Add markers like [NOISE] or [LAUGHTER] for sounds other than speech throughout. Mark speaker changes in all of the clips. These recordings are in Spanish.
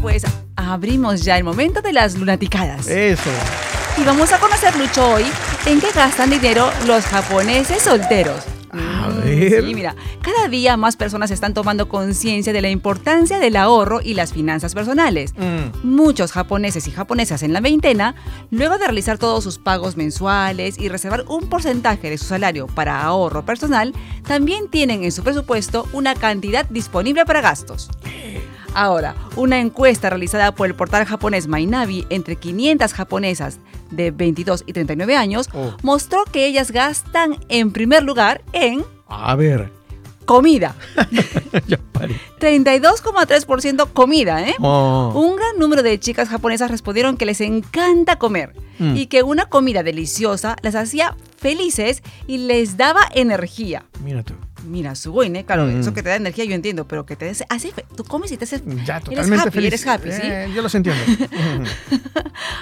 Speaker 1: pues abrimos ya el momento de las lunaticadas.
Speaker 2: Eso.
Speaker 1: Y vamos a conocer, Lucho, hoy en qué gastan dinero los japoneses solteros.
Speaker 2: A
Speaker 1: Mm,
Speaker 2: ver.
Speaker 1: Sí, mira, cada día más personas están tomando conciencia de la importancia del ahorro y las finanzas personales.
Speaker 2: Mm.
Speaker 1: Muchos japoneses y japonesas en la veintena, luego de realizar todos sus pagos mensuales y reservar un porcentaje de su salario para ahorro personal, también tienen en su presupuesto una cantidad disponible para gastos. Ahora, una encuesta realizada por el portal japonés Mainavi entre 500 japonesas de 22 y 39 años
Speaker 2: Oh.
Speaker 1: mostró que ellas gastan en primer lugar en
Speaker 2: A ver.
Speaker 1: comida. [LAUGHS]
Speaker 2: ya paré.
Speaker 1: 32,3% comida, ¿eh?
Speaker 2: Oh.
Speaker 1: Un gran número de chicas japonesas respondieron que les encanta comer
Speaker 2: Mm.
Speaker 1: y que una comida deliciosa las hacía felices y les daba energía.
Speaker 2: Mira tú.
Speaker 1: Mira, Sugoine, claro,
Speaker 2: Mm.
Speaker 1: eso que te da energía yo entiendo, pero que te hace fe- tú comes y te haces
Speaker 2: Ya,
Speaker 1: eres
Speaker 2: totalmente
Speaker 1: happy,
Speaker 2: feliz.
Speaker 1: eres happy, ¿sí?
Speaker 2: Eh, yo los entiendo. [LAUGHS]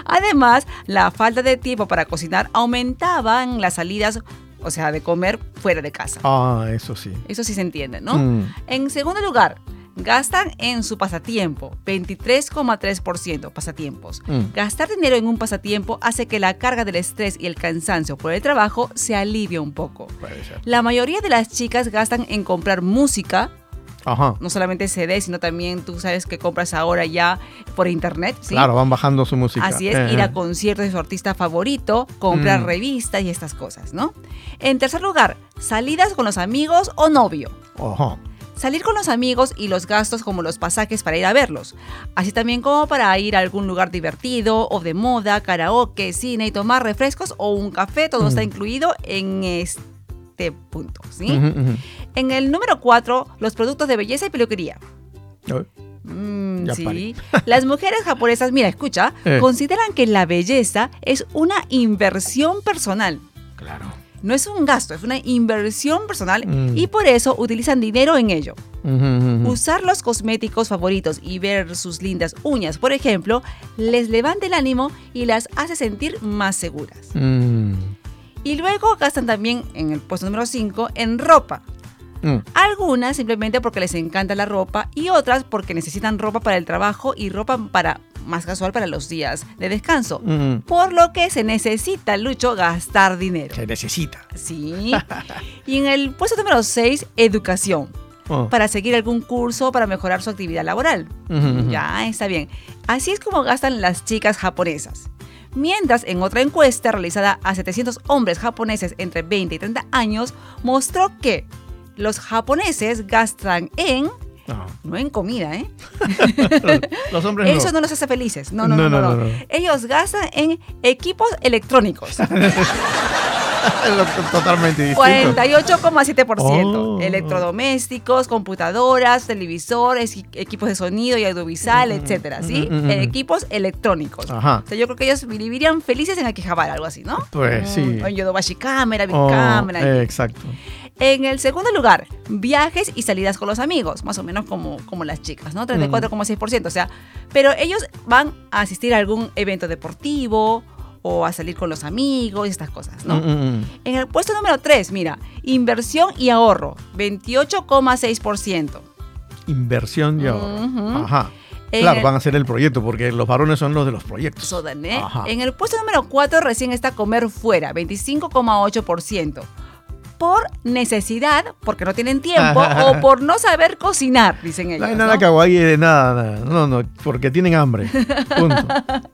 Speaker 1: Además, la falta de tiempo para cocinar aumentaban las salidas, o sea, de comer fuera de casa.
Speaker 2: ah, eso sí.
Speaker 1: Eso sí se entiende, ¿no?
Speaker 2: Mm.
Speaker 1: En segundo lugar, gastan en su pasatiempo, 23,3% pasatiempos.
Speaker 2: Mm.
Speaker 1: Gastar dinero en un pasatiempo hace que la carga del estrés y el cansancio por el trabajo se alivie un poco. La mayoría de las chicas gastan en comprar música,
Speaker 2: Ajá.
Speaker 1: no solamente CD, sino también tú sabes que compras ahora ya por internet, ¿sí?
Speaker 2: Claro, van bajando su música.
Speaker 1: Así es,
Speaker 2: Eh,
Speaker 1: ir a
Speaker 2: eh.
Speaker 1: conciertos de su artista favorito, comprar
Speaker 2: Mm.
Speaker 1: revistas y estas cosas, ¿no? En tercer lugar, salidas con los amigos o novio.
Speaker 2: Ajá.
Speaker 1: Salir con los amigos y los gastos como los pasajes para ir a verlos. Así también como para ir a algún lugar divertido o de moda, karaoke, cine y tomar refrescos o un café. Todo
Speaker 2: Mm.
Speaker 1: está incluido en este punto, ¿sí? En el número 4, los productos de belleza y peluquería. Mm, sí. [LAUGHS] Las mujeres japonesas, mira, escucha,
Speaker 2: Eh.
Speaker 1: consideran que la belleza es una inversión personal. No es un gasto, es una inversión personal
Speaker 2: Mm.
Speaker 1: y por eso utilizan dinero en ello. Usar los cosméticos favoritos y ver sus lindas uñas, por ejemplo, les levanta el ánimo y las hace sentir más seguras.
Speaker 2: Mm.
Speaker 1: Y luego gastan también en el puesto número 5 en ropa.
Speaker 2: Mm.
Speaker 1: Algunas simplemente porque les encanta la ropa y otras porque necesitan ropa para el trabajo y ropa para más casual para los días de descanso.
Speaker 2: Mm.
Speaker 1: Por lo que se necesita, Lucho, gastar dinero.
Speaker 2: Se necesita.
Speaker 1: Sí. [LAUGHS] Y en el puesto número 6, educación.
Speaker 2: Oh.
Speaker 1: Para seguir algún curso para mejorar su actividad laboral. Ya, está bien. Así es como gastan las chicas japonesas. Mientras en otra encuesta realizada a 700 hombres japoneses entre 20 y 30 años mostró que los japoneses gastan en,
Speaker 2: No.
Speaker 1: no en comida, ¿eh? [LAUGHS]
Speaker 2: Los, hombres
Speaker 1: Eso
Speaker 2: no.
Speaker 1: no los hace felices. No, no, no,
Speaker 2: No,
Speaker 1: no.
Speaker 2: no,
Speaker 1: no.
Speaker 2: no, no.
Speaker 1: Ellos gastan en equipos electrónicos. [LAUGHS]
Speaker 2: Totalmente distinto.
Speaker 1: 48,7%.
Speaker 2: Oh.
Speaker 1: Electrodomésticos, computadoras, televisores, equipos de sonido y audiovisual, etcétera, ¿sí?
Speaker 2: mm.
Speaker 1: Equipos electrónicos.
Speaker 2: Ajá.
Speaker 1: O sea, yo creo que ellos vivirían felices en Akihabara, algo así, ¿no?
Speaker 2: Pues sí.
Speaker 1: O en Yodobashi Cámara, Big
Speaker 2: Oh,
Speaker 1: Cámara.
Speaker 2: eh, exacto.
Speaker 1: En el segundo lugar, viajes y salidas con los amigos, más o menos como, como las chicas, ¿no? 34,6%. O sea, pero ellos van a asistir a algún evento deportivo o a salir con los amigos y estas cosas, ¿no?
Speaker 2: Mm, mm, mm.
Speaker 1: En el puesto número 3, mira, inversión y ahorro, 28,6%.
Speaker 2: Inversión y ahorro. Ajá.
Speaker 1: En
Speaker 2: Claro,
Speaker 1: el-
Speaker 2: van a ser el proyecto, porque los varones son los de los proyectos.
Speaker 1: Sodan, ¿eh? En el puesto número 4 recién está comer fuera, 25,8%. Por necesidad, porque no tienen tiempo, [LAUGHS] o por no saber cocinar, dicen ellos.
Speaker 2: No hay nada
Speaker 1: ¿no?
Speaker 2: kawaii de nada, nada. No, no, porque tienen hambre. Punto. [LAUGHS]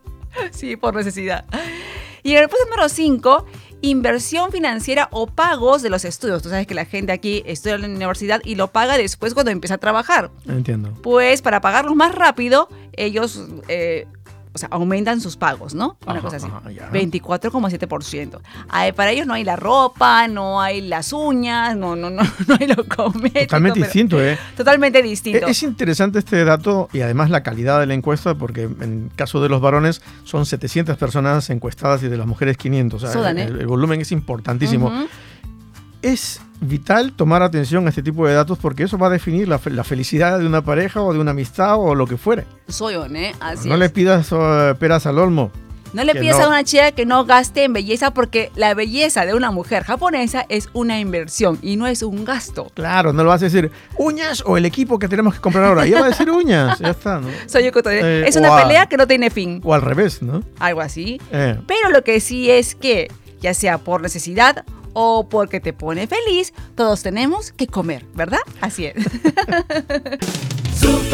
Speaker 1: Sí, por necesidad. Y el puesto número 5, inversión financiera o pagos de los estudios. Tú sabes que la gente aquí estudia en la universidad y lo paga después cuando empieza a trabajar.
Speaker 2: Entiendo.
Speaker 1: Pues para pagarlos más rápido, ellos eh, o sea, aumentan sus pagos, ¿no? Una
Speaker 2: Ajá,
Speaker 1: cosa así.
Speaker 2: ajá, ya.
Speaker 1: 24,7%. Ay, Para ellos no hay la ropa, no hay las uñas, no, no, no, [LAUGHS] no hay lo cosmético.
Speaker 2: Totalmente distinto, ¿eh?
Speaker 1: Totalmente distinto.
Speaker 2: es interesante este dato y además la calidad de la encuesta, porque en caso de los varones son 700 personas encuestadas y de las mujeres 500. O sea,
Speaker 1: ¿eh?
Speaker 2: el, el volumen es importantísimo.
Speaker 1: Ujú.
Speaker 2: Es vital tomar atención a este tipo de datos porque eso va a definir la, fe- la felicidad de una pareja o de una amistad o lo que fuere.
Speaker 1: Soy on, ¿eh? Así
Speaker 2: no
Speaker 1: es.
Speaker 2: le pidas eh, peras al olmo.
Speaker 1: No le pidas a una chica que no gaste en belleza porque la belleza de una mujer japonesa es una inversión y no es un gasto.
Speaker 2: Claro, no lo vas a decir uñas o el equipo que tenemos que comprar ahora. Ya va a decir uñas, ya está. ¿no? [LAUGHS]
Speaker 1: Soy eh, es una pelea que no tiene fin.
Speaker 2: O al revés, ¿no?
Speaker 1: Algo así. Eh. Pero lo que sí es que, ya sea por necesidad o porque te pone feliz, todos tenemos que comer, ¿verdad? Así es. [LAUGHS] [LAUGHS]